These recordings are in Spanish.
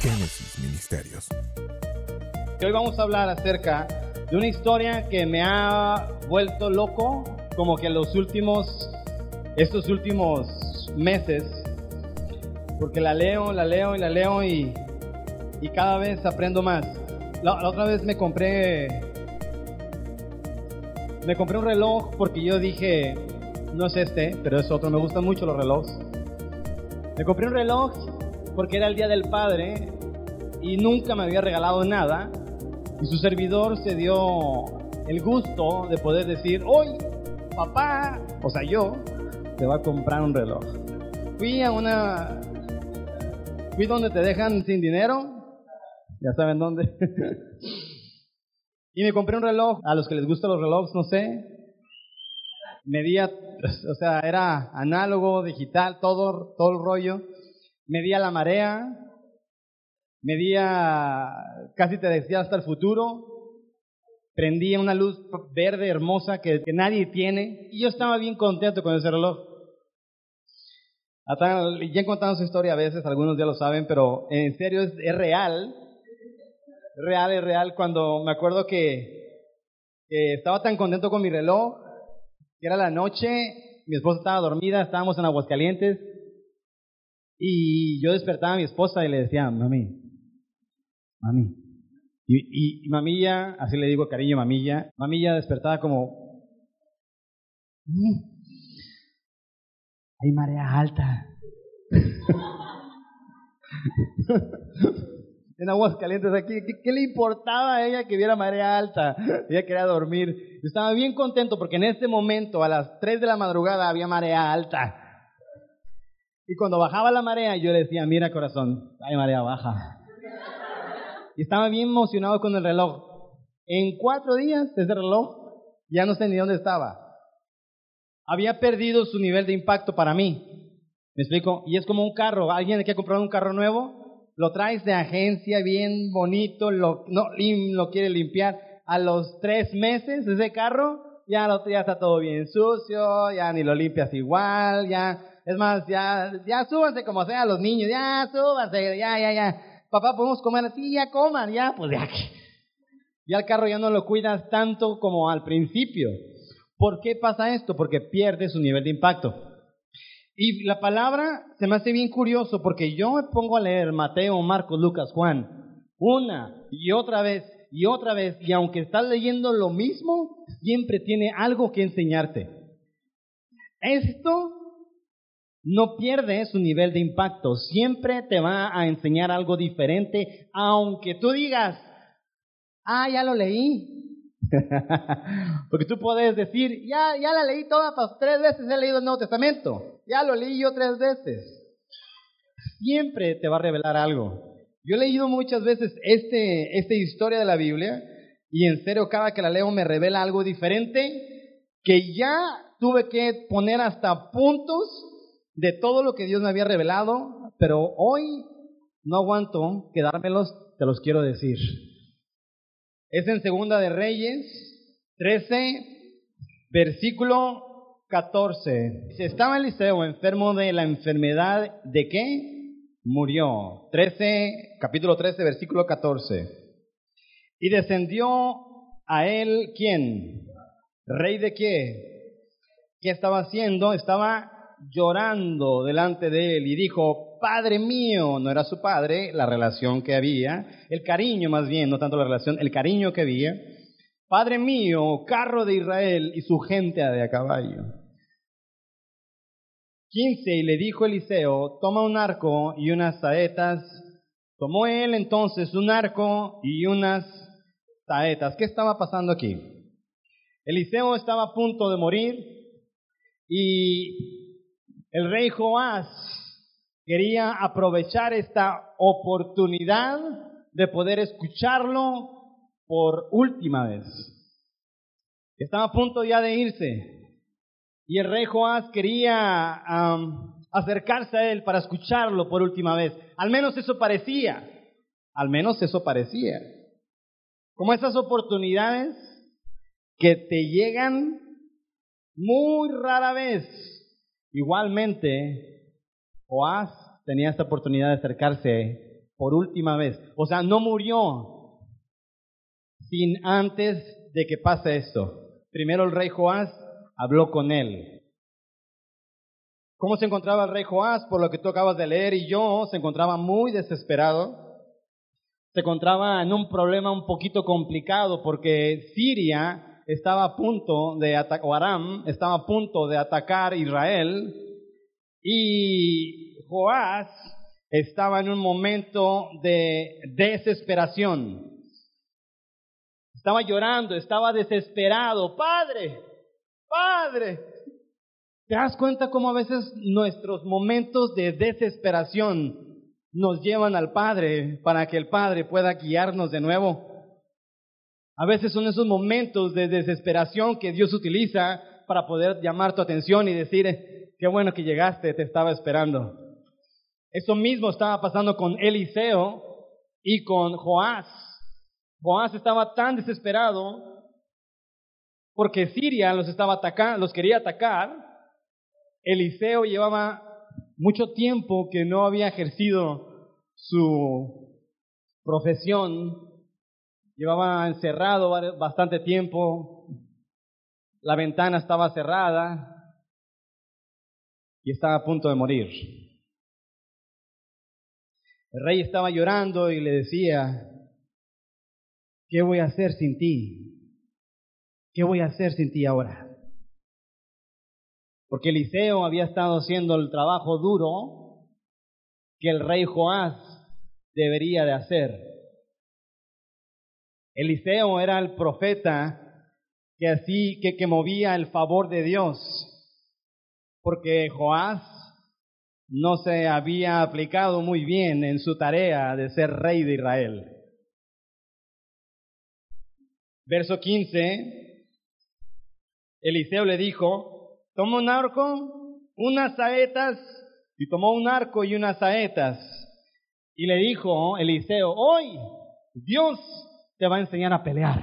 Génesis Ministerios. Hoy vamos a hablar acerca de una historia que me ha vuelto loco como que los últimos, estos últimos meses, porque la leo, la leo y la leo y, y cada vez aprendo más. La, la otra vez me compré, me compré un reloj porque yo dije, no es este, pero es otro, me gustan mucho los relojes. Me compré un reloj porque era el Día del Padre y nunca me había regalado nada. Y su servidor se dio el gusto de poder decir, hoy papá, o sea yo, te va a comprar un reloj. Fui a una... Fui donde te dejan sin dinero, ya saben dónde. y me compré un reloj, a los que les gustan los relojes, no sé. Medía, o sea, era análogo, digital, todo, todo el rollo. Medía la marea, medía, casi te decía hasta el futuro, prendía una luz verde hermosa que, nadie tiene. Y yo estaba bien contento con ese reloj. Hasta, ya he contado su historia a veces, algunos ya lo saben, pero en serio es, real, real, es real, cuando me acuerdo que, que estaba tan contento con mi reloj, que era la noche, mi esposa estaba dormida, estábamos en Aguascalientes, y yo despertaba a mi esposa y le decía, mami, mami. Y, y, y, mamilla, así le digo cariño mamilla, mamilla despertaba como, mmm, hay marea alta. en aguas calientes aquí, ¿qué, ¿qué, le importaba a ella que viera marea alta? Ella quería dormir. Estaba bien contento porque en ese momento, a las 3 de la madrugada, había marea alta. Y cuando bajaba la marea, yo le decía, mira corazón, hay marea baja. Y estaba bien emocionado con el reloj. En cuatro días, ese reloj ya no sé ni dónde estaba. Había perdido su nivel de impacto para mí. ¿Me explico? Y es como un carro. Alguien que ha comprado un carro nuevo, lo traes de agencia bien bonito, lo, no, lo quiere limpiar. A los tres meses, ese carro, ya, lo, ya está todo bien sucio, ya ni lo limpias igual, ya es más, ya, ya súbanse como sea los niños, ya súbanse, ya, ya, ya. Papá, podemos comer así, ya coman, ya, pues ya. Ya el carro ya no lo cuidas tanto como al principio. ¿Por qué pasa esto? Porque pierde su nivel de impacto. Y la palabra se me hace bien curioso porque yo me pongo a leer Mateo, Marcos, Lucas, Juan, una y otra vez y otra vez, y aunque estás leyendo lo mismo, siempre tiene algo que enseñarte. Esto no pierde su nivel de impacto, siempre te va a enseñar algo diferente, aunque tú digas, ah, ya lo leí. Porque tú puedes decir, ya, ya la leí toda, tres veces he leído el Nuevo Testamento, ya lo leí yo tres veces. Siempre te va a revelar algo. Yo he leído muchas veces este, esta historia de la Biblia y en serio cada que la leo me revela algo diferente que ya tuve que poner hasta puntos de todo lo que Dios me había revelado, pero hoy no aguanto quedármelos, te los quiero decir. Es en Segunda de Reyes 13, versículo 14. Estaba Eliseo enfermo de la enfermedad de qué? Murió. 13, capítulo 13, versículo 14. Y descendió a él, ¿quién? ¿Rey de qué? ¿Qué estaba haciendo? Estaba llorando delante de él y dijo, Padre mío, no era su padre, la relación que había, el cariño más bien, no tanto la relación, el cariño que había, Padre mío, carro de Israel y su gente de a caballo. 15. Y le dijo Eliseo, toma un arco y unas saetas. Tomó él entonces un arco y unas saetas. ¿Qué estaba pasando aquí? Eliseo estaba a punto de morir y el rey Joás quería aprovechar esta oportunidad de poder escucharlo por última vez. Estaba a punto ya de irse y el rey Joás quería acercarse a él para escucharlo por última vez. Al menos eso parecía, al menos eso parecía. Como esas oportunidades que te llegan muy rara vez Igualmente, Joás tenía esta oportunidad de acercarse por última vez. O sea, no murió sin antes de que pase esto. Primero el rey Joás habló con él. ¿Cómo se encontraba el rey Joás? Por lo que tú acabas de leer y yo, se encontraba muy desesperado. Se encontraba en un problema un poquito complicado porque Siria estaba a punto de atacar, Aram estaba a punto de atacar Israel y Joás estaba en un momento de desesperación. Estaba llorando, estaba desesperado. Padre, Padre. ¿Te das cuenta cómo a veces nuestros momentos de desesperación nos llevan al Padre para que el Padre pueda guiarnos de nuevo? A veces son esos momentos de desesperación que Dios utiliza para poder llamar tu atención y decir, qué bueno que llegaste, te estaba esperando. Eso mismo estaba pasando con Eliseo y con Joás. Joás estaba tan desesperado porque Siria los estaba atacando, los quería atacar. Eliseo llevaba mucho tiempo que no había ejercido su profesión. Llevaba encerrado bastante tiempo. La ventana estaba cerrada y estaba a punto de morir. El rey estaba llorando y le decía, ¿qué voy a hacer sin ti? ¿Qué voy a hacer sin ti ahora? Porque Eliseo había estado haciendo el trabajo duro que el rey Joás debería de hacer. Eliseo era el profeta que así que, movía el favor de Dios, porque Joás no se había aplicado muy bien en su tarea de ser rey de Israel. Verso 15, Eliseo le dijo, toma un arco, unas saetas, y tomó un arco y unas saetas, y le dijo Eliseo, hoy Dios te va a enseñar a pelear,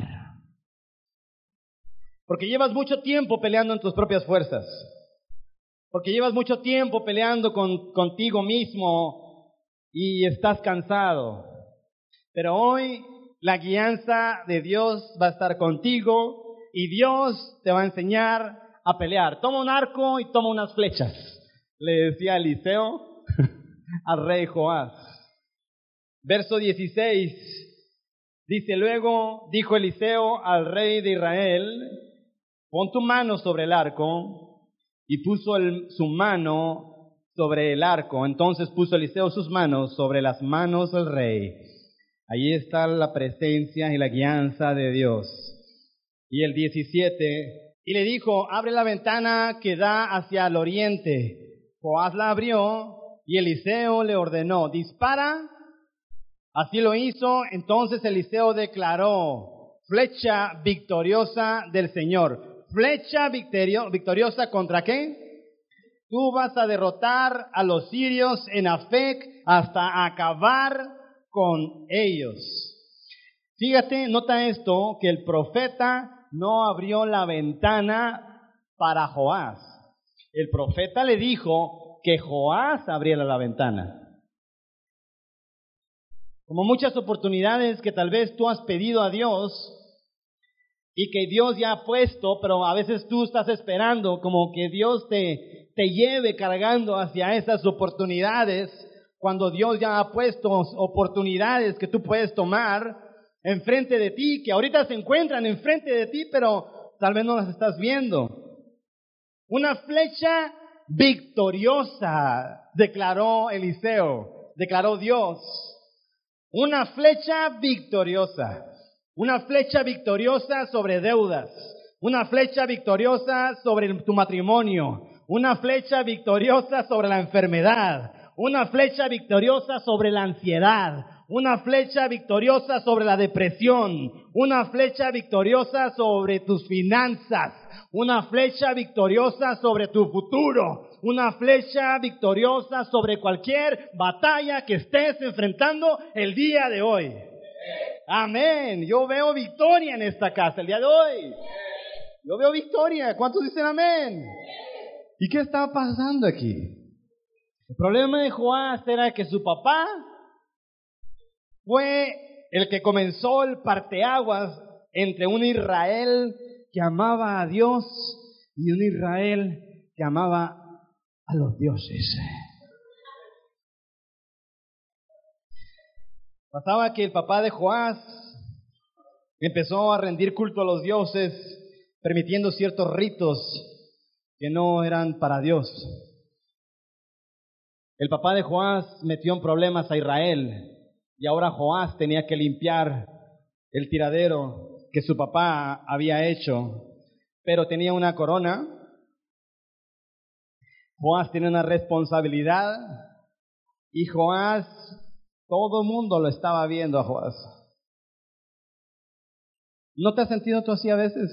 porque llevas mucho tiempo peleando en tus propias fuerzas porque llevas mucho tiempo peleando con, contigo mismo y estás cansado. Pero hoy la guianza de Dios va a estar contigo y Dios te va a enseñar a pelear. Toma un arco y toma unas flechas, le decía Eliseo al rey Joás. Verso 16 dice, luego dijo Eliseo al rey de Israel, pon tu mano sobre el arco y puso su mano sobre el arco. Entonces puso Eliseo sus manos sobre las manos del rey. Allí está la presencia y la guianza de Dios. Y el 17, y le dijo, abre la ventana que da hacia el oriente. Joás la abrió y Eliseo le ordenó, dispara. Así lo hizo. Entonces Eliseo declaró, flecha victoriosa del Señor flecha victoriosa contra qué? Tú vas a derrotar a los sirios en Afec hasta acabar con ellos. Fíjate, nota esto, que el profeta no abrió la ventana para Joás. El profeta le dijo que Joás abriera la ventana. Como muchas oportunidades que tal vez tú has pedido a Dios, y que Dios ya ha puesto, pero a veces tú estás esperando como que Dios te, te lleve cargando hacia esas oportunidades, cuando Dios ya ha puesto oportunidades que tú puedes tomar enfrente de ti, que ahorita se encuentran enfrente de ti, pero tal vez no las estás viendo. Una flecha victoriosa, declaró Eliseo, declaró Dios. Una flecha victoriosa. Una flecha victoriosa sobre deudas. Una flecha victoriosa sobre tu matrimonio. Una flecha victoriosa sobre la enfermedad. Una flecha victoriosa sobre la ansiedad. Una flecha victoriosa sobre la depresión. Una flecha victoriosa sobre tus finanzas. Una flecha victoriosa sobre tu futuro. Una flecha victoriosa sobre cualquier batalla que estés enfrentando el día de hoy. Amén. Yo veo victoria en esta casa el día de hoy. Yo veo victoria. ¿Cuántos dicen amén? ¿Y qué estaba pasando aquí? El problema de Joás era que su papá fue el que comenzó el parteaguas entre un Israel que amaba a Dios y un Israel que amaba a los dioses. Pasaba que el papá de Joás empezó a rendir culto a los dioses, permitiendo ciertos ritos que no eran para Dios. El papá de Joás metió en problemas a Israel y ahora Joás tenía que limpiar el tiradero que su papá había hecho, pero tenía una corona. Joás tiene una responsabilidad y Joás, todo el mundo lo estaba viendo a Joás. ¿No te has sentido tú así a veces?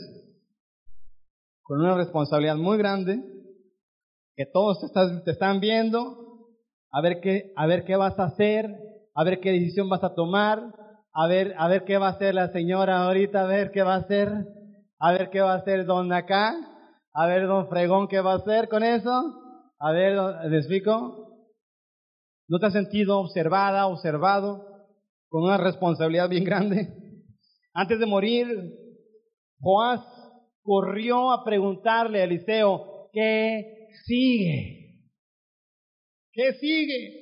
Con una responsabilidad muy grande, que todos te, están viendo, a ver, qué, a ver qué vas a hacer, a ver qué decisión vas a tomar, a ver, a ver qué va a hacer la señora ahorita, a ver qué va a hacer, a ver qué va a hacer don acá, a ver don Fregón qué va a hacer con eso, a ver, ¿me explico? ¿No te has sentido observada, observado, con una responsabilidad bien grande? Antes de morir, Joás corrió a preguntarle a Eliseo, ¿qué sigue? ¿Qué sigue?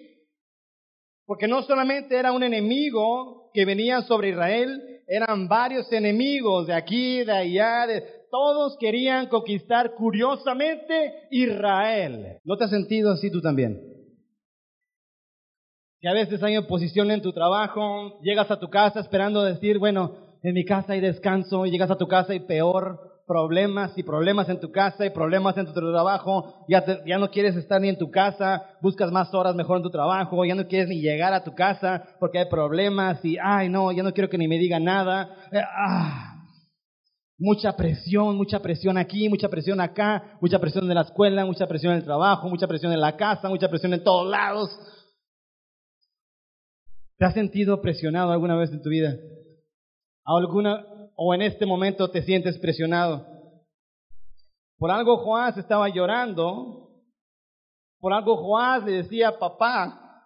Porque no solamente era un enemigo que venía sobre Israel, eran varios enemigos de aquí, de allá, de, todos querían conquistar curiosamente Israel. ¿No te has sentido así tú también? Que a veces hay oposición en tu trabajo, llegas a tu casa esperando decir, bueno, en mi casa hay descanso y llegas a tu casa y peor, problemas y problemas en tu casa y problemas en tu trabajo, ya, no quieres estar ni en tu casa, buscas más horas mejor en tu trabajo, ya no quieres ni llegar a tu casa porque hay problemas y, ay no, ya no quiero que ni me digan nada. Eh, ah. Mucha presión, mucha presión aquí, mucha presión acá, mucha presión en la escuela, mucha presión en el trabajo, mucha presión en la casa, mucha presión en todos lados. ¿Te has sentido presionado alguna vez en tu vida? alguna o en este momento te sientes presionado. Por algo Joás estaba llorando. Por algo Joás le decía papá.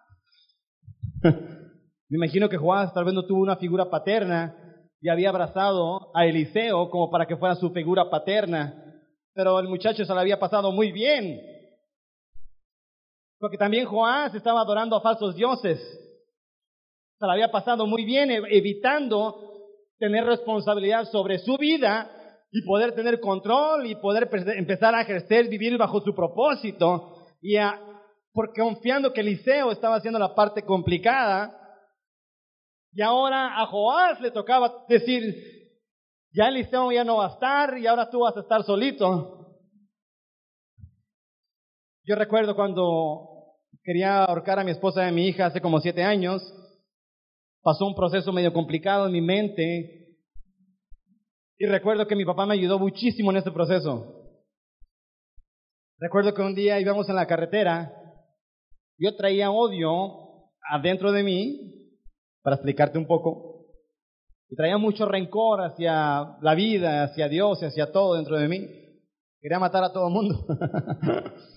Me imagino que Joás tal vez no tuvo una figura paterna y había abrazado a Eliseo como para que fuera su figura paterna. Pero el muchacho se le había pasado muy bien. Porque también Joás estaba adorando a falsos dioses. Se le había pasado muy bien evitando tener responsabilidad sobre su vida y poder tener control y poder empezar a ejercer, vivir bajo su propósito. Y porque confiando que Eliseo estaba haciendo la parte complicada, y ahora a Joás le tocaba decir, ya Eliseo ya no va a estar y ahora tú vas a estar solito. Yo recuerdo cuando quería ahorcar a mi esposa y a mi hija hace como siete años, pasó un proceso medio complicado en mi mente y recuerdo que mi papá me ayudó muchísimo en ese proceso. Recuerdo que un día íbamos en la carretera, yo traía odio adentro de mí, para explicarte un poco, y traía mucho rencor hacia la vida, hacia Dios, hacia todo dentro de mí. Quería matar a todo el mundo.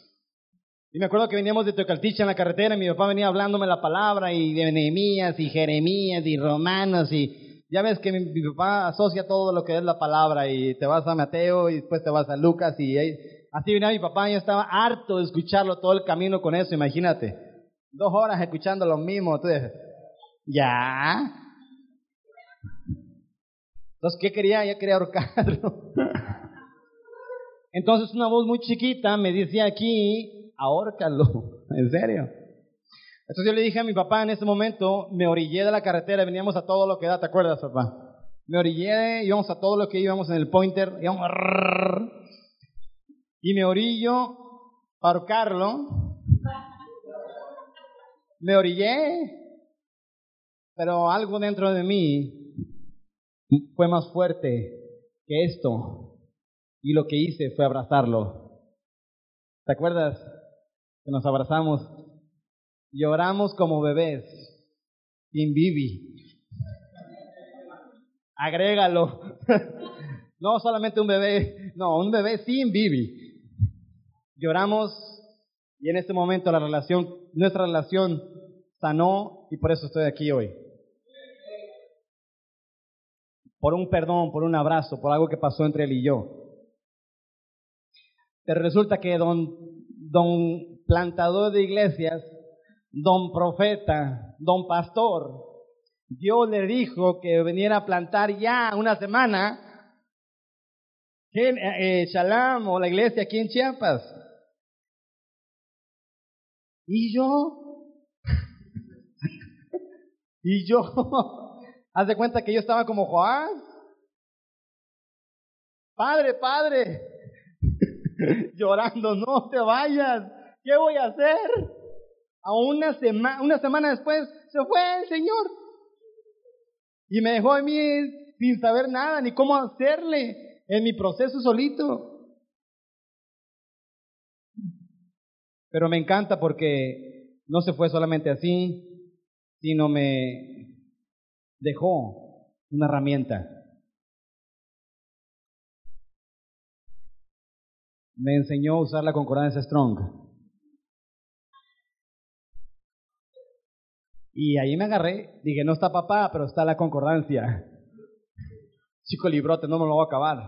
Y me acuerdo que veníamos de Tocalticha en la carretera y mi papá venía hablándome la palabra y de Nehemías y Jeremías y Romanos y ya ves que mi, papá asocia todo lo que es la palabra y te vas a Mateo y después te vas a Lucas y así venía mi papá y yo estaba harto de escucharlo todo el camino con eso, imagínate. Dos horas escuchando lo mismo, entonces, ya. Entonces, ¿qué quería? Ya quería ahorcarlo. Entonces una voz muy chiquita me decía aquí, ahórcalo, en serio. Entonces yo le dije a mi papá en ese momento, me orillé de la carretera, veníamos a todo lo que da, ¿te acuerdas, papá? Me orillé, íbamos a todo lo que íbamos en el pointer, íbamos y me orillo para ahorcarlo. Me orillé, pero algo dentro de mí fue más fuerte que esto. Y lo que hice fue abrazarlo. ¿Te acuerdas? Nos abrazamos, lloramos como bebés, sin bibi. Agrégalo. No solamente un bebé, no, un bebé sin bibi. Lloramos y en este momento la relación, nuestra relación sanó y por eso estoy aquí hoy. por un perdón, por un abrazo, por algo que pasó entre él y yo. Pero resulta que don, don plantador de iglesias, don profeta, don pastor, Dios le dijo que viniera a plantar ya una semana en eh, Shalam o la iglesia aquí en Chiapas. Y yo, y yo, haz de cuenta que yo estaba como Juan. Padre, padre, llorando, no te vayas, ¿qué voy a hacer? A una, semana una semana después se fue el Señor. Y me dejó a mí sin saber nada, ni cómo hacerle en mi proceso solito. Pero me encanta porque no se fue solamente así, sino me dejó una herramienta. Me enseñó a usar la concordancia Strong. Y ahí me agarré, dije, no está papá, pero está la concordancia. Chico librote, no me lo voy a acabar.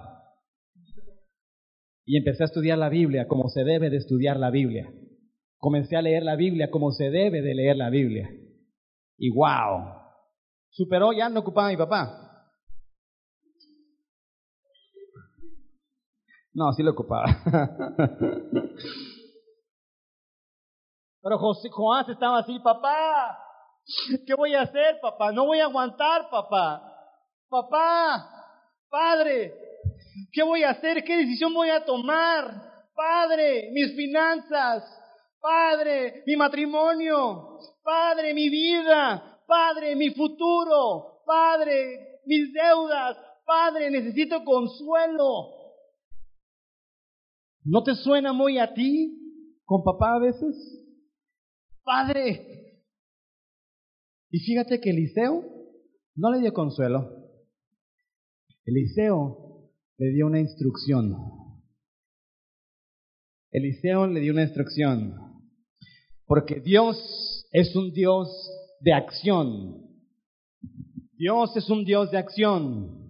Y empecé a estudiar la Biblia como se debe de estudiar la Biblia. Comencé a leer la Biblia como se debe de leer la Biblia. Y wow, superó, ya no ocupaba a mi papá. No, sí lo ocupaba. Pero José, Juan estaba así, papá, ¿Qué voy a hacer, papá? No voy a aguantar, papá. Papá, padre, ¿qué voy a hacer? ¿Qué decisión voy a tomar? Padre, mis finanzas. Padre, mi matrimonio. Padre, mi vida. Padre, mi futuro. Padre, mis deudas. Padre, necesito consuelo. ¿No te suena muy a ti con papá a veces? Padre, y fíjate que Eliseo no le dio consuelo. Eliseo le dio una instrucción. Eliseo le dio una instrucción. Porque Dios es un Dios de acción. Dios es un Dios de acción.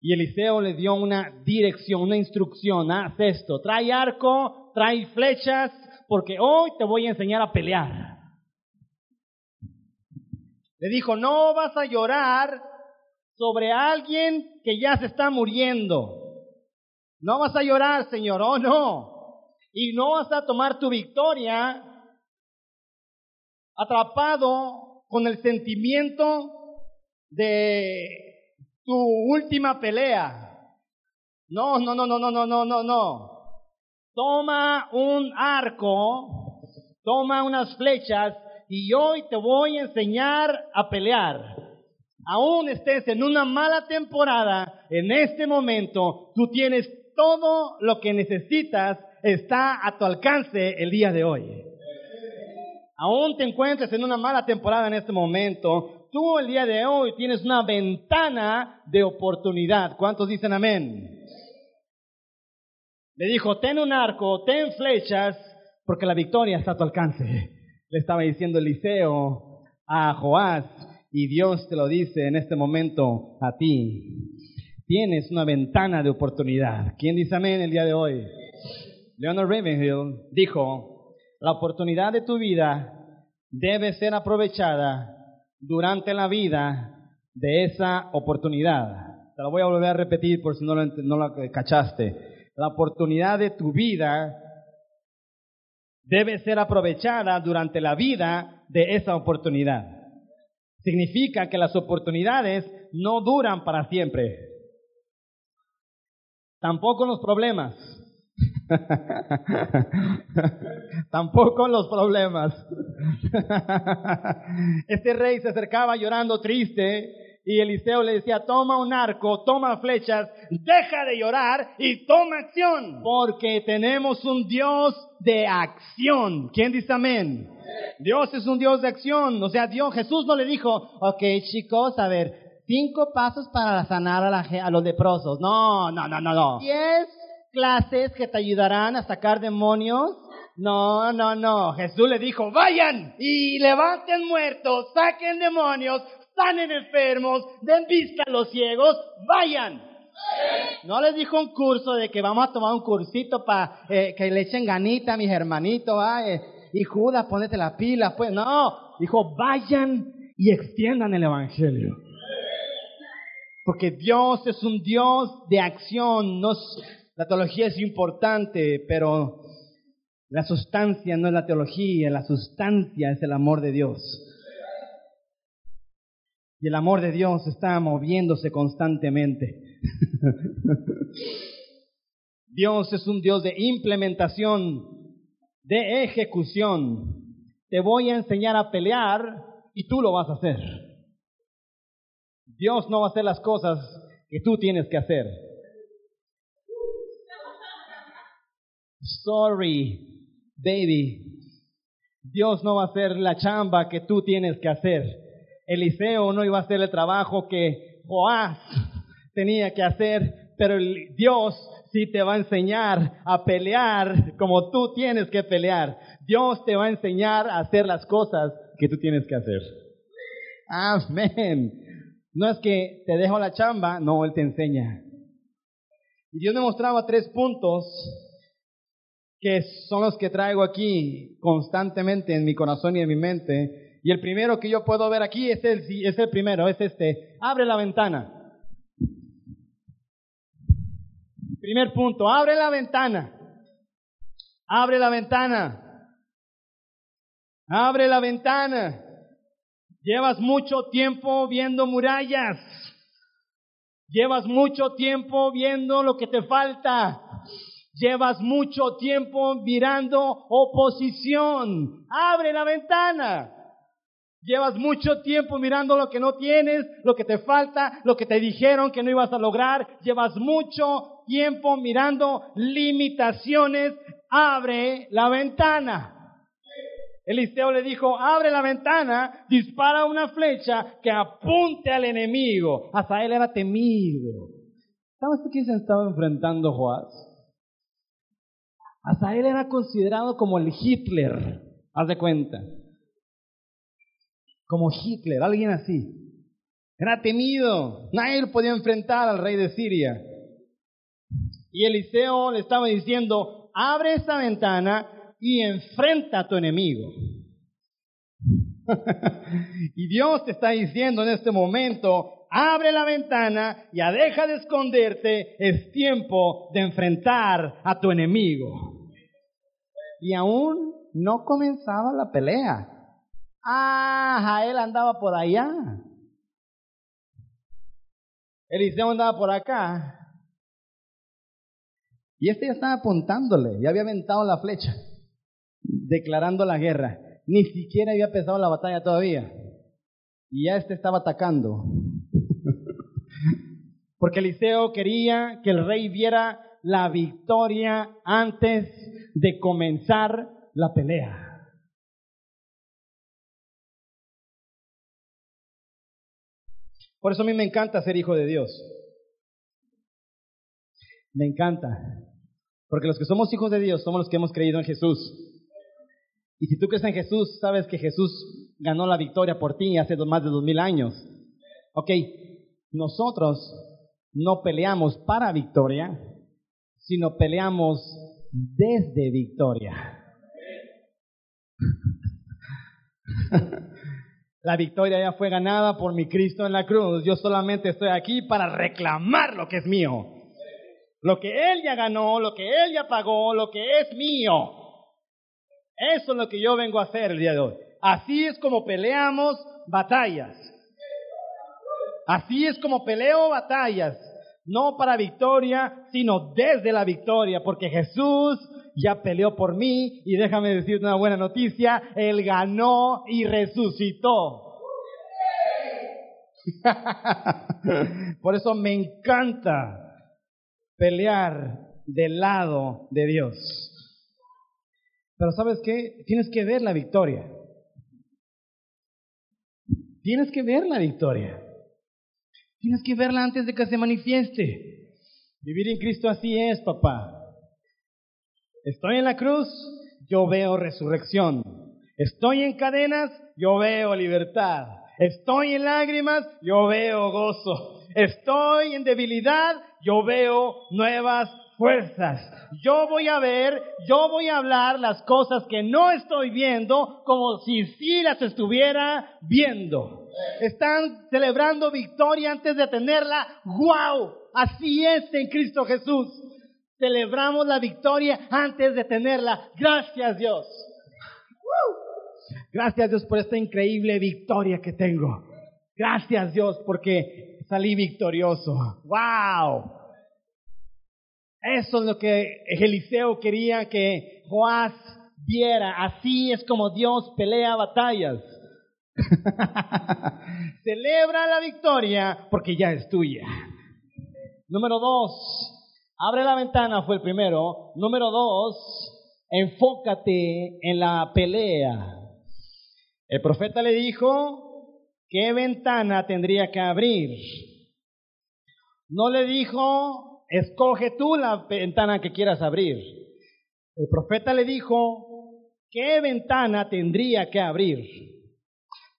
Y Eliseo le dio una dirección, una instrucción. Haz esto. Trae arco, trae flechas, porque hoy te voy a enseñar a pelear. Le dijo, no vas a llorar sobre alguien que ya se está muriendo. No vas a llorar, Señor, oh no. Y no vas a tomar tu victoria atrapado con el sentimiento de tu última pelea. No, no, no, no, no, no, no, no, no. Toma un arco, toma unas flechas y hoy te voy a enseñar a pelear. Aún estés en una mala temporada, en este momento tú tienes todo lo que necesitas, está a tu alcance el día de hoy. Aún te encuentres en una mala temporada en este momento, tú el día de hoy tienes una ventana de oportunidad. ¿Cuántos dicen amén? Le dijo, ten un arco, ten flechas, porque la victoria está a tu alcance le estaba diciendo Eliseo a Joás, y Dios te lo dice en este momento a ti. Tienes una ventana de oportunidad. ¿Quién dice amén el día de hoy? Leonard Ravenhill dijo, la oportunidad de tu vida debe ser aprovechada durante la vida de esa oportunidad. Te lo voy a volver a repetir por si no lo, no lo cachaste. La oportunidad de tu vida debe ser aprovechada durante la vida de esa oportunidad. Significa que las oportunidades no duran para siempre. Tampoco los problemas. Tampoco los problemas. este rey se acercaba llorando triste y Eliseo le decía, toma un arco, toma flechas, deja de llorar y toma acción. Porque tenemos un Dios de acción. ¿Quién dice amén? Dios es un Dios de acción. O sea, Dios, Jesús no le dijo, ok chicos, a ver, cinco pasos para sanar a, a los leprosos. No, no, no, no, no. Diez clases que te ayudarán a sacar demonios. No, no, no. Jesús le dijo, vayan y levanten muertos, saquen demonios, sanen enfermos, den vista a los ciegos, vayan. No les dijo un curso de que vamos a tomar un cursito para eh, que le echen ganita a mis hermanitos, eh, y Judas, ponete la pila, pues no, dijo, vayan y extiendan el Evangelio. Porque Dios es un Dios de acción, no, la teología es importante, pero la sustancia no es la teología, la sustancia es el amor de Dios. Y el amor de Dios está moviéndose constantemente. Dios es un Dios de implementación, de ejecución. Te voy a enseñar a pelear y tú lo vas a hacer. Dios no va a hacer las cosas que tú tienes que hacer. Sorry, baby. Dios no va a hacer la chamba que tú tienes que hacer. Eliseo no iba a hacer el trabajo que Joás tenía que hacer, pero Dios sí te va a enseñar a pelear como tú tienes que pelear. Dios te va a enseñar a hacer las cosas que tú tienes que hacer. Amén. No es que te dejo la chamba, no, Él te enseña. Y Dios me mostraba tres puntos que son los que traigo aquí constantemente en mi corazón y en mi mente. Y el primero que yo puedo ver aquí es el, es el primero, es este. Abre la ventana. Primer punto, abre la ventana. Abre la ventana. Abre la ventana. Llevas mucho tiempo viendo murallas. Llevas mucho tiempo viendo lo que te falta. Llevas mucho tiempo mirando oposición. Abre la ventana. Llevas mucho tiempo mirando lo que no tienes, lo que te falta, lo que te dijeron que no ibas a lograr. Llevas mucho tiempo mirando limitaciones. Abre la ventana. Eliseo le dijo, abre la ventana, dispara una flecha que apunte al enemigo. Hasta él era temido. ¿Sabes quién se estaba enfrentando Joás? Hasta él era considerado como el Hitler, haz de cuenta. Como Hitler, alguien así. Era temido, nadie lo podía enfrentar al rey de Siria. Y Eliseo le estaba diciendo, abre esta ventana y enfrenta a tu enemigo. y Dios te está diciendo en este momento, abre la ventana, ya deja de esconderte, es tiempo de enfrentar a tu enemigo y aún no comenzaba la pelea. Ah, Jael andaba por allá. Eliseo andaba por acá. Y este ya estaba apuntándole, ya había aventado la flecha, declarando la guerra. Ni siquiera había empezado la batalla todavía. Y ya este estaba atacando. Porque Eliseo quería que el rey viera la victoria antes de comenzar la pelea. Por eso a mí me encanta ser hijo de Dios. Me encanta. Porque los que somos hijos de Dios somos los que hemos creído en Jesús. Y si tú crees en Jesús, sabes que Jesús ganó la victoria por ti hace más de dos mil años. Ok, nosotros no peleamos para victoria, sino peleamos desde victoria. La victoria ya fue ganada por mi Cristo en la cruz. Yo solamente estoy aquí para reclamar lo que es mío. Lo que Él ya ganó, lo que Él ya pagó, lo que es mío. Eso es lo que yo vengo a hacer el día de hoy. Así es como peleamos batallas. Así es como peleo batallas no para victoria, sino desde la victoria, porque Jesús ya peleó por mí y déjame decirte una buena noticia, Él ganó y resucitó. por eso me encanta pelear del lado de Dios. Pero sabes qué? Tienes que ver la victoria. Tienes que ver la victoria. Tienes que verla antes de que se manifieste. Vivir en Cristo así es, papá. Estoy en la cruz, yo veo resurrección. Estoy en cadenas, yo veo libertad. Estoy en lágrimas, yo veo gozo. Estoy en debilidad, yo veo nuevas fuerzas. Yo voy a ver, yo voy a hablar las cosas que no estoy viendo como si sí las estuviera viendo. Están celebrando victoria antes de tenerla. ¡Wow! Así es en Cristo Jesús. Celebramos la victoria antes de tenerla. Gracias Dios. Gracias Dios por esta increíble victoria que tengo. Gracias Dios porque salí victorioso. ¡Wow! Eso es lo que Eliseo quería que Joás viera. Así es como Dios pelea batallas. Celebra la victoria porque ya es tuya. Número dos, abre la ventana fue el primero. Número dos, enfócate en la pelea. El profeta le dijo qué ventana tendría que abrir. No le dijo, escoge tú la ventana que quieras abrir. El profeta le dijo, ¿qué ventana tendría que abrir?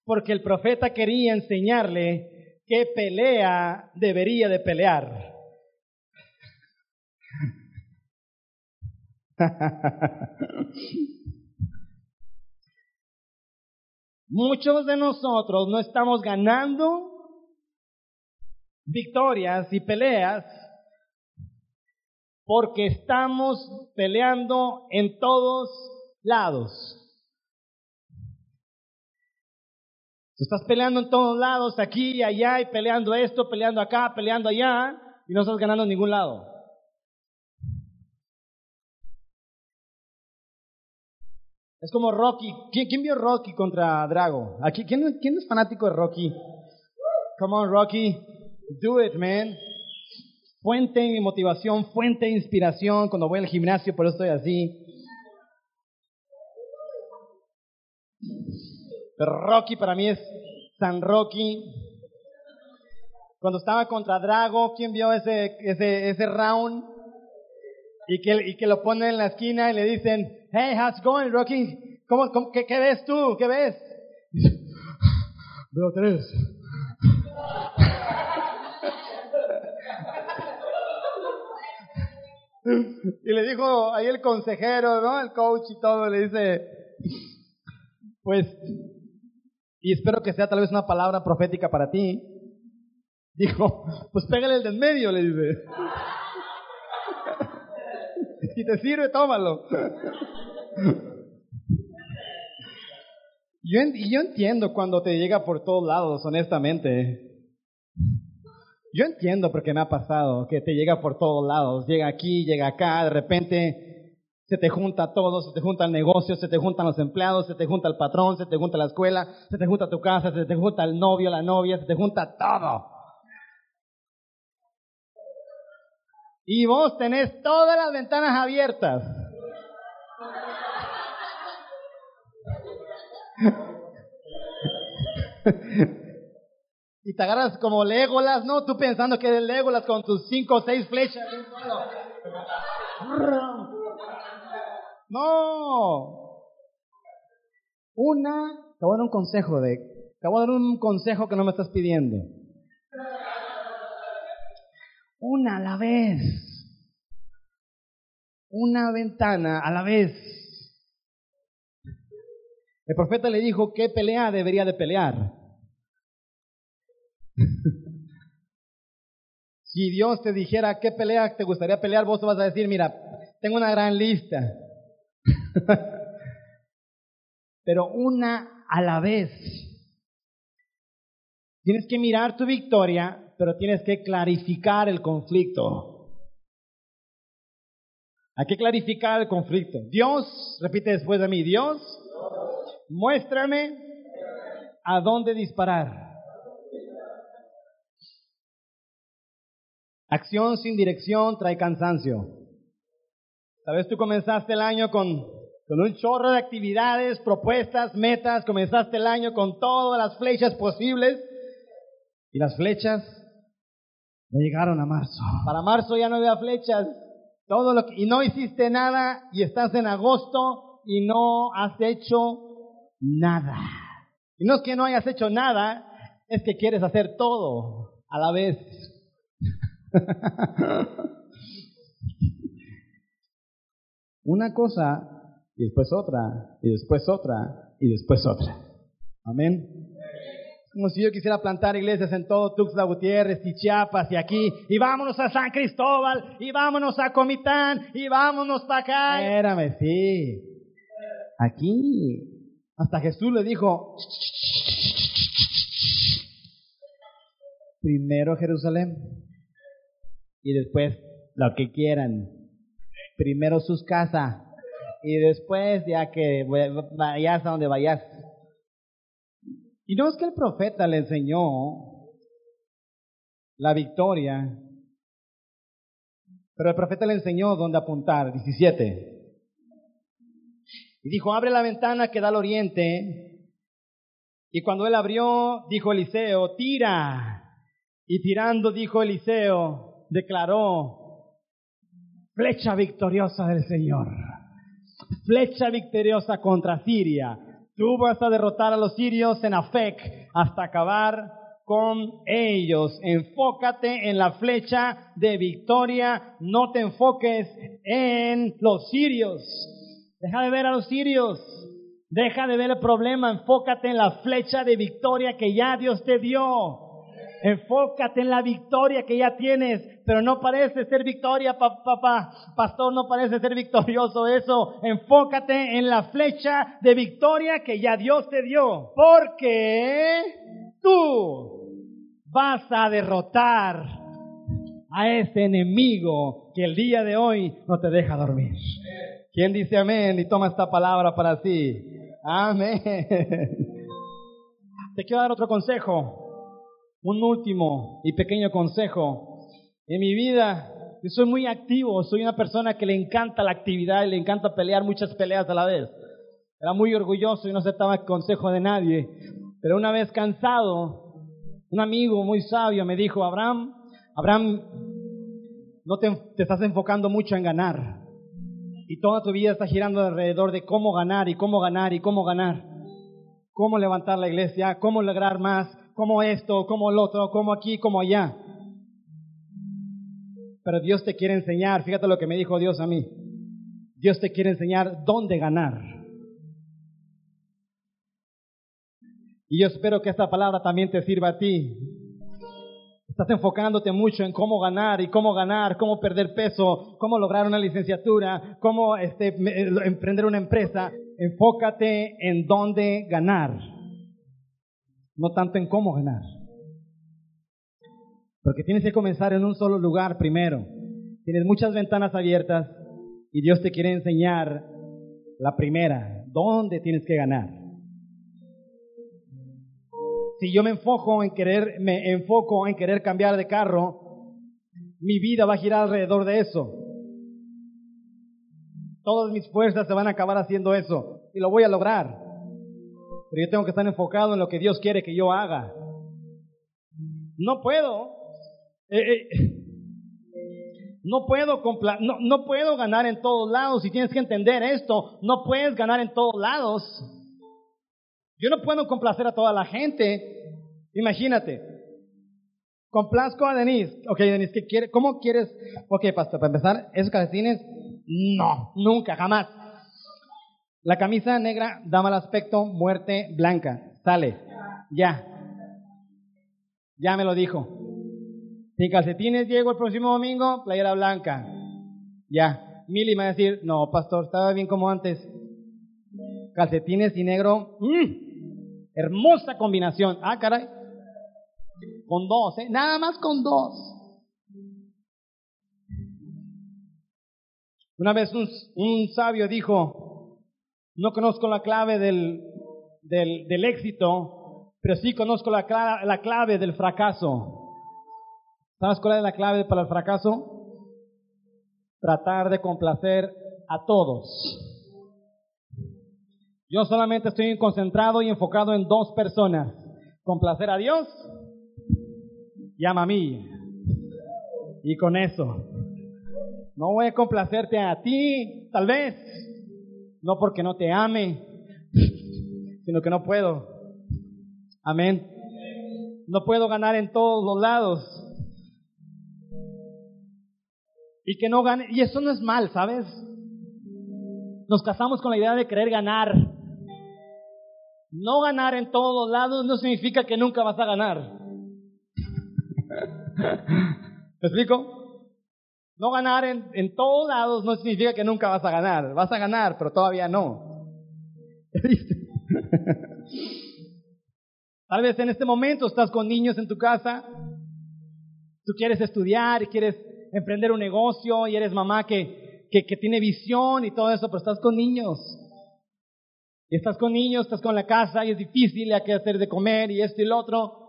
Porque el profeta quería enseñarle qué pelea debería de pelear. Muchos de nosotros no estamos ganando victorias y peleas porque estamos peleando en todos lados. Tú estás peleando en todos lados, aquí y allá, y peleando esto, peleando acá, peleando allá, y no estás ganando en ningún lado. Es como Rocky. ¿Quién, vio Rocky contra Drago? Aquí, ¿quién, ¿Quién es fanático de Rocky? Come on, Rocky. Do it, man. Fuente de motivación, fuente de inspiración. Cuando voy al gimnasio, por eso estoy así. Pero Rocky para mí es San Rocky. Cuando estaba contra Drago, ¿quién vio ese, ese, ese round? Y que, y que lo ponen en la esquina y le dicen, hey, how's going, Rocky? ¿Cómo, cómo qué, qué, ves tú? ¿Qué ves? Veo tres. y le dijo ahí el consejero, ¿no? El coach y todo, le dice, pues, y espero que sea tal vez una palabra profética para ti. Dijo, pues pégale el del medio, le dice. Si te sirve, tómalo. Yo, yo entiendo cuando te llega por todos lados, honestamente. Yo entiendo porque me ha pasado que te llega por todos lados. Llega aquí, llega acá, de repente se te junta todo, se te junta el negocio, se te juntan los empleados, se te junta el patrón, se te junta la escuela, se te junta tu casa, se te junta el novio, la novia, se te junta todo. Y vos tenés todas las ventanas abiertas. y te agarras como Legolas, ¿no? Tú pensando que eres Legolas con tus cinco o seis flechas. No. Una, te voy a dar un consejo de, te voy a dar un consejo que no me estás pidiendo. Una a la vez. Una ventana a la vez. El profeta le dijo qué pelea debería de pelear. si Dios te dijera qué pelea te gustaría pelear, vos vas a decir, mira, tengo una gran lista. Pero una a la vez. Tienes que mirar tu victoria, pero tienes que clarificar el conflicto. Hay que clarificar el conflicto. Dios, repite después de mí, Dios muéstrame a dónde disparar. Acción sin dirección trae cansancio. Sabes, tú comenzaste el año con, con un chorro de actividades, propuestas, metas, comenzaste el año con todas las flechas posibles y las flechas no llegaron a marzo. Para marzo ya no había flechas. Todo lo y no hiciste nada y estás en agosto y no has hecho nada. Y no es que no hayas hecho nada, es que quieres hacer todo a la vez. Una cosa y después otra y después otra y después otra. Amén. Como si yo quisiera plantar iglesias en todo Tuxtla Gutiérrez y Chiapas y aquí, y vámonos a San Cristóbal, y vámonos a Comitán, y vámonos para acá. Espérame, sí. Aquí. Hasta Jesús le dijo, primero Jerusalén y después lo que quieran. Primero sus casas y después ya que vayas a donde vayas. Y no es que el profeta le enseñó la victoria, pero el profeta le enseñó dónde apuntar, 17. Y dijo, abre la ventana que da al oriente. Y cuando él abrió, dijo Eliseo, tira. Y tirando, dijo Eliseo, declaró, flecha victoriosa del Señor. Flecha victoriosa contra Siria. Tú vas a derrotar a los sirios en Afec hasta acabar con ellos. Enfócate en la flecha de victoria. No te enfoques en los sirios. Deja de ver a los sirios. Deja de ver el problema. Enfócate en la flecha de victoria que ya Dios te dio. Enfócate en la victoria que ya tienes, pero no parece ser victoria, papá. Pastor, no parece ser victorioso eso. Enfócate en la flecha de victoria que ya Dios te dio. Porque tú vas a derrotar a ese enemigo que el día de hoy no te deja dormir. ¿Quién dice amén y toma esta palabra para sí? Amén. Te quiero dar otro consejo. Un último y pequeño consejo. En mi vida, yo soy muy activo, soy una persona que le encanta la actividad y le encanta pelear muchas peleas a la vez. Era muy orgulloso y no aceptaba consejo de nadie. Pero una vez cansado, un amigo muy sabio me dijo, Abraham, Abraham, no te, te estás enfocando mucho en ganar. Y toda tu vida está girando alrededor de cómo ganar y cómo ganar y cómo ganar. Cómo levantar la iglesia, cómo lograr más, como esto, como el otro, como aquí, como allá. Pero Dios te quiere enseñar, fíjate lo que me dijo Dios a mí. Dios te quiere enseñar dónde ganar. Y yo espero que esta palabra también te sirva a ti. Estás enfocándote mucho en cómo ganar y cómo ganar, cómo perder peso, cómo lograr una licenciatura, cómo este, emprender una empresa. Enfócate en dónde ganar no tanto en cómo ganar. Porque tienes que comenzar en un solo lugar primero. Tienes muchas ventanas abiertas y Dios te quiere enseñar la primera, dónde tienes que ganar. Si yo me enfoco en querer, me enfoco en querer cambiar de carro, mi vida va a girar alrededor de eso. Todas mis fuerzas se van a acabar haciendo eso y lo voy a lograr. Pero yo tengo que estar enfocado en lo que Dios quiere que yo haga. No puedo. Eh, eh, no puedo, no, no puedo ganar en todos lados. Y tienes que entender esto. No puedes ganar en todos lados. Yo no puedo complacer a toda la gente. Imagínate. Complazco a Denise. Ok, Denise, ¿qué quiere? ¿cómo quieres? Ok, pastor, para empezar, ¿esos calcetines? No, nunca, jamás. La camisa negra da mal aspecto, muerte blanca. Sale. Ya. Ya me lo dijo. Sin calcetines llego el próximo domingo, playera blanca. Ya. Mili me va a decir, no, pastor, estaba bien como antes. Calcetines y negro. ¡mm! Hermosa combinación. Ah, caray. Con dos, ¿eh? Nada más con dos. Una vez un, un sabio dijo, no conozco la clave del, del, éxito, pero sí conozco la, la clave del fracaso. ¿Sabes cuál es la clave para el fracaso? Tratar de complacer a todos. Yo solamente estoy concentrado y enfocado en dos personas. Complacer a Dios y a mí. Y con eso. No voy a complacerte a ti, tal vez, no porque no te ame, sino que no puedo. Amén. no puedo ganar en todos los lados. Y que no gane, y eso no es mal, ¿sabes? Nos casamos con la idea de querer ganar. No ganar en todos los lados no significa que nunca vas a ganar. ¿Me explico? No ganar en, en todos lados no significa que nunca vas a ganar. Vas a ganar, pero todavía no. Tal vez en este momento estás con niños en tu casa, tú quieres estudiar y quieres emprender un negocio y eres mamá que, que, que tiene visión y todo eso, pero estás con niños. Y estás con niños, estás con la casa y es difícil, hay que hacer de comer y esto y lo otro.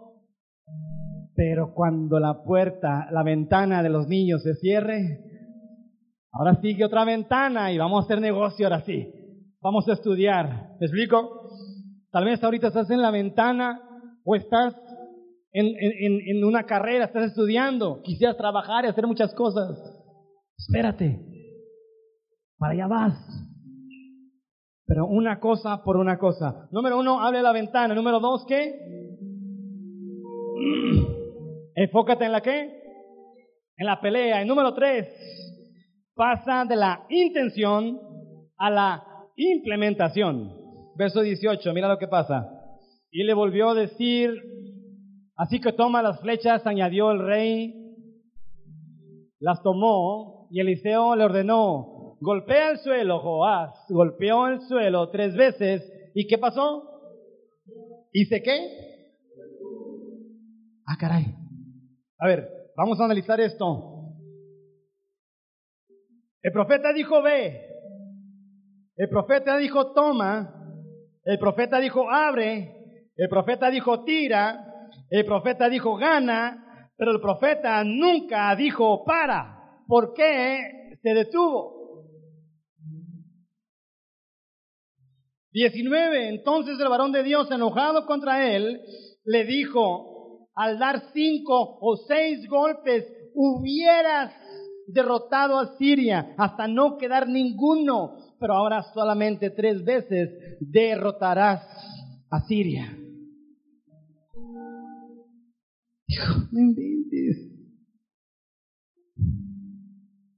Pero cuando la puerta, la ventana de los niños se cierre, ahora sigue otra ventana y vamos a hacer negocio ahora sí. Vamos a estudiar. ¿Me explico? Tal vez ahorita estás en la ventana o estás en, en, en una carrera, estás estudiando, quisieras trabajar y hacer muchas cosas. Espérate, para allá vas. Pero una cosa por una cosa. Número uno, abre la ventana. Número dos, ¿qué? Enfócate en la qué? En la pelea. Y número tres, pasa de la intención a la implementación. Verso 18, mira lo que pasa. Y le volvió a decir, así que toma las flechas, añadió el rey, las tomó y Eliseo le ordenó, golpea el suelo, Joás, golpeó el suelo tres veces y ¿qué pasó? ¿Hice qué? Ah, caray. A ver, vamos a analizar esto. El profeta dijo, ve. El profeta dijo, toma. El profeta dijo, abre. El profeta dijo tira, el profeta dijo gana, pero el profeta nunca dijo para. ¿Por qué se detuvo? 19. Entonces el varón de Dios, enojado contra él, le dijo, al dar cinco o seis golpes, hubieras derrotado a Siria hasta no quedar ninguno, pero ahora solamente tres veces derrotarás a Siria.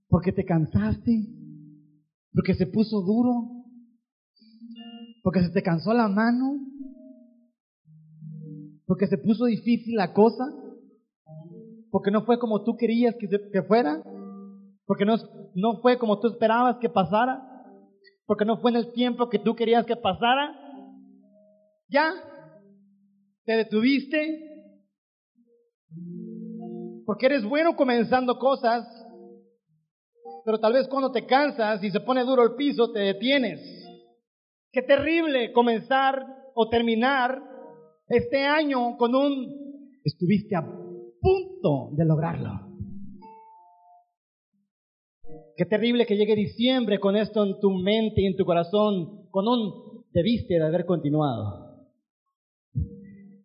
Porque te cansaste, porque se puso duro, porque se te cansó la mano, porque se puso difícil la cosa, porque no fue como tú querías que, fuera, porque no, no fue como tú esperabas que pasara, porque no fue en el tiempo que tú querías que pasara. Ya, te detuviste, porque eres bueno comenzando cosas, pero tal vez cuando te cansas y se pone duro el piso, te detienes. Qué terrible comenzar o terminar este año con un estuviste a punto de lograrlo. Qué terrible que llegue diciembre con esto en tu mente y en tu corazón, con un debiste de haber continuado.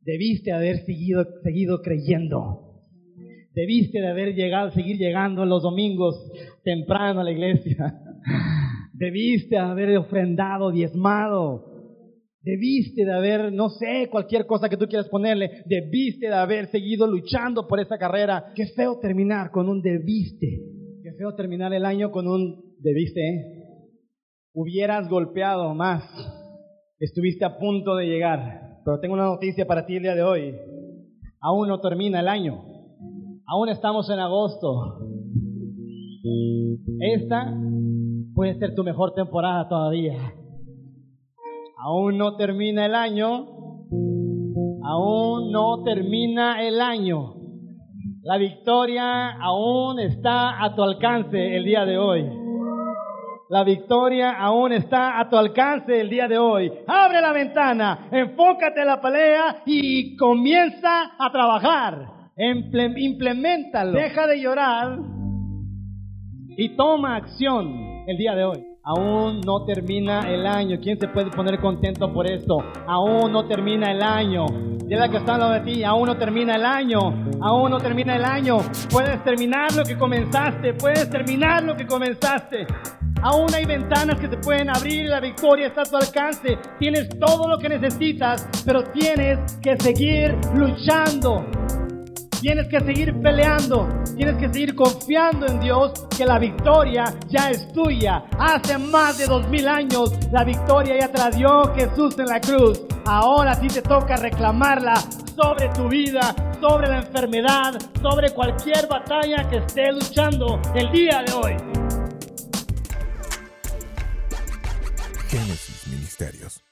Debiste haber seguido, seguido creyendo. Debiste de haber llegado, seguir llegando los domingos temprano a la iglesia. Debiste haber ofrendado, diezmado. Debiste de haber, no sé, cualquier cosa que tú quieras ponerle. Debiste de haber seguido luchando por esa carrera. Qué feo terminar con un debiste. Qué feo terminar el año con un debiste. ¿eh? Hubieras golpeado más. Estuviste a punto de llegar. Pero tengo una noticia para ti el día de hoy. Aún no termina el año. Aún estamos en agosto. Esta puede ser tu mejor temporada todavía. Aún no termina el año. Aún no termina el año. La victoria aún está a tu alcance el día de hoy. La victoria aún está a tu alcance el día de hoy. Abre la ventana, enfócate en la pelea y comienza a trabajar implementalo. Deja de llorar y toma acción el día de hoy. Aún no termina el año. ¿Quién se puede poner contento por esto? Aún no termina el año. Dile que está al lado de ti. Aún no termina el año. Aún no termina el año. Puedes terminar lo que comenzaste. Puedes terminar lo que comenzaste. Aún hay ventanas que se pueden abrir la victoria está a tu alcance. Tienes todo lo que necesitas, pero tienes que seguir luchando. Tienes que seguir peleando, tienes que seguir confiando en Dios que la victoria ya es tuya. Hace más de dos mil años la victoria ya te la dio Jesús en la cruz. Ahora sí te toca reclamarla sobre tu vida, sobre la enfermedad, sobre cualquier batalla que esté luchando el día de hoy. Génesis Ministerios.